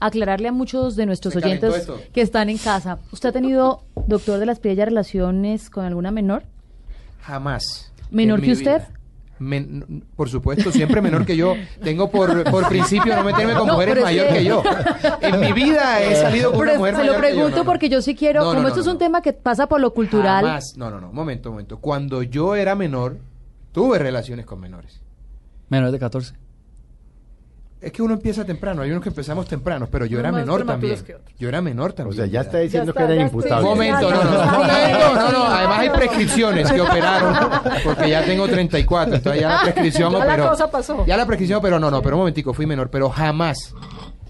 aclararle a muchos de nuestros oyentes que están en casa. ¿Usted ha tenido, doctor de las Piedras, relaciones con alguna menor? Jamás. ¿Menor que usted? por supuesto, siempre menor que yo. Tengo por, por principio no meterme con mujeres mayor que... yo. En mi vida he salido con una mujer Se lo pregunto porque yo sí quiero, como esto es un tema que pasa por lo cultural. Jamás. No, no, no. Momento, momento. Cuando yo era menor, tuve relaciones con menores. Menores de 14. Es que uno empieza temprano, hay unos que empezamos temprano, pero yo era menor también. Yo era menor también. O sea, ya está diciendo que era imputable. Momento, no, no, no, no, no, además hay prescripciones que operaron, porque ya tengo 34, entonces ya la prescripción ya operó. La cosa pasó. Ya la prescripción pero no, no, pero un momentico, fui menor, pero jamás,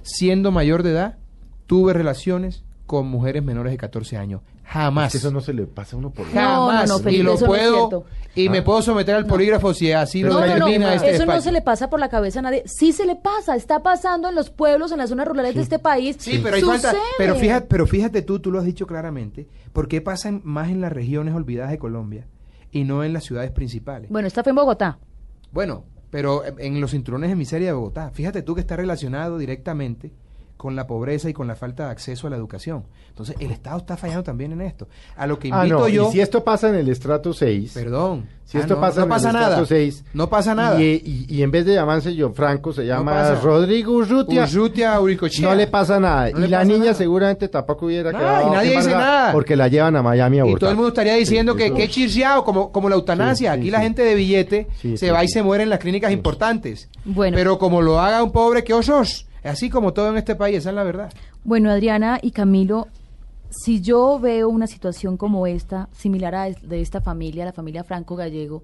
siendo mayor de edad, tuve relaciones con mujeres menores de 14 años. Jamás. eso no se le pasa a uno por Jamás. No, no, y lo puedo. y me ah. puedo someter al polígrafo si así lo determina este Eso no se le pasa por la cabeza a nadie. Sí se le pasa. Está pasando en los pueblos, en las zonas rurales de este país. Sí, pero hay falta. Pero fíjate, pero fíjate tú, tú lo has dicho claramente. ¿Por qué pasa más en las regiones olvidadas de Colombia y no en las ciudades principales? Bueno, esta fue en Bogotá. Bueno, pero en los cinturones de miseria de Bogotá. Fíjate tú que está relacionado directamente con la pobreza y con la falta de acceso a la educación. Entonces, el Estado está fallando también en esto. A lo que ah, invito yo... Y si esto pasa en el estrato 6... Perdón. Si esto ah, pasa en el estrato 6... No pasa nada. Y, en vez de llamarse John Franco, se llama Rodrigo Urrutia. Urrutia No le pasa nada. y la niña seguramente tampoco hubiera quedado... Y nadie dice nada. Porque la llevan a Miami a Y todo el mundo estaría diciendo que qué chirciado, como, como la eutanasia. Aquí la gente de billete se va y se muere en las clínicas importantes. Bueno. Pero como lo haga un pobre que osos Así como todo en este país, esa es la verdad. Bueno, Adriana y Camilo, si yo veo una situación como esta, similar a de esta familia, la familia Franco Gallego,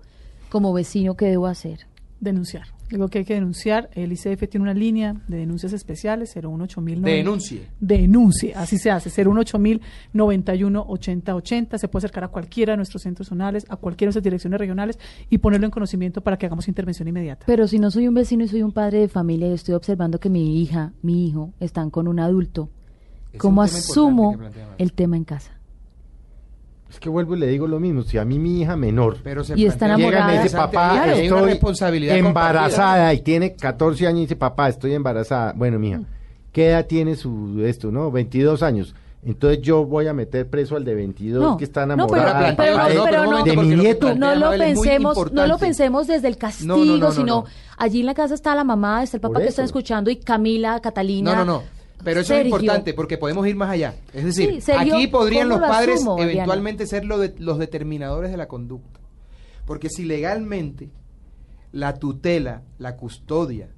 como vecino, ¿qué debo hacer? Denunciar. Lo que hay que denunciar, el ICF tiene una línea de denuncias especiales, 018000. Denuncie. Denuncie, así se hace, 018000 91 80 80. Se puede acercar a cualquiera de nuestros centros zonales, a cualquiera de nuestras direcciones regionales y ponerlo en conocimiento para que hagamos intervención inmediata. Pero si no soy un vecino y soy un padre de familia y estoy observando que mi hija, mi hijo están con un adulto, ¿cómo asumo el tema en casa? Es que vuelvo y le digo lo mismo. Si a mí mi hija menor Pero y está enamorada, llega y dice, papá, estoy embarazada y tiene 14 años y dice, papá, estoy embarazada. Bueno, mija, ¿qué edad tiene su esto, no? 22 años. Entonces yo voy a meter preso al de 22 que está. No, pero, no, de mi nieto. No lo pensemos, no lo pensemos desde el castigo, sino allí en la casa está la mamá, está el papá que están escuchando y Camila, Catalina. No, no, no. Pero eso es importante porque podemos ir más allá. Es decir, aquí podrían los padres eventualmente ser los determinadores de la conducta. Porque si legalmente la tutela, la custodia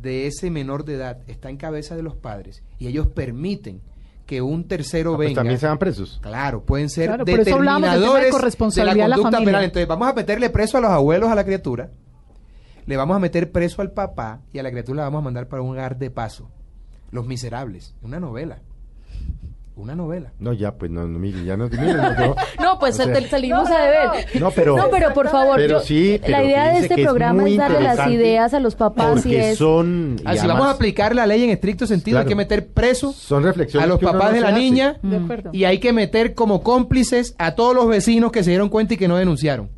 de ese menor de edad está en cabeza de los padres y ellos permiten que un tercero ah, pues venga. también sean presos. Claro, pueden ser determinadores de, la conducta penal. Entonces vamos a meterle preso a los abuelos a la criatura, le vamos a meter preso al papá y a la criatura la vamos a mandar para un hogar de paso. Los Miserables, una novela. Una novela. No, ya, pues no, no mire, ya no. no, pues salimos a deber. No, pero. No, pero por favor. Pero sí, la idea de este programa es, darle las ideas a los papás y es. son. Ah, si vamos a aplicar la ley en estricto sentido, hay que meter preso son reflexiones a los papás de la niña. y hay que meter como cómplices a todos los vecinos que se dieron cuenta y que no denunciaron.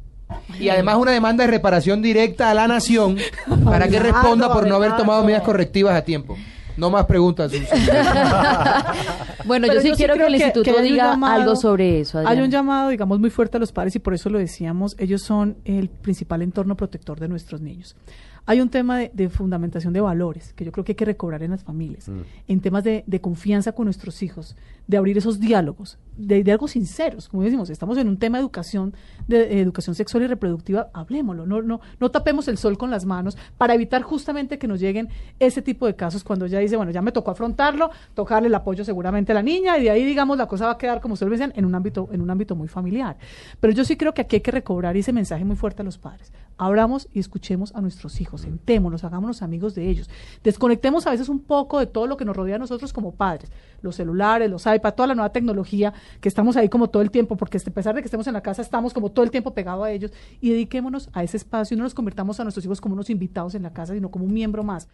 Y además una demanda de reparación directa a la nación para que responda por no haber tomado medidas correctivas a tiempo. No más preguntas. bueno, yo sí quiero que el instituto diga algo sobre eso. Hay un llamado, digamos, muy fuerte a los padres y por eso lo decíamos, ellos son el principal entorno protector de nuestros niños. Hay un tema de, fundamentación de valores que yo creo que hay que recobrar en las familias, mm. en temas de, confianza con nuestros hijos, de abrir esos diálogos, de diálogos sinceros. Como decimos, estamos en un tema de educación, de, educación sexual y reproductiva, hablemoslo, no, no, no tapemos el sol con las manos para evitar justamente que nos lleguen ese tipo de casos cuando ya dice, bueno, ya me tocó afrontarlo, tocarle el apoyo seguramente a la niña y de ahí, digamos, la cosa va a quedar, como ustedes decían, en un ámbito, en un ámbito muy familiar. Pero yo sí creo que aquí hay que recobrar ese mensaje muy fuerte a los padres abramos y escuchemos a nuestros hijos, sentémonos, hagámonos amigos de ellos, desconectemos a veces un poco de todo lo que nos rodea a nosotros como padres, los celulares, los iPads, toda la nueva tecnología, que estamos ahí como todo el tiempo, porque a pesar de que estemos en la casa, estamos como todo el tiempo pegados a ellos, y dediquémonos a ese espacio y no nos convirtamos a nuestros hijos como unos invitados en la casa, sino como un miembro más.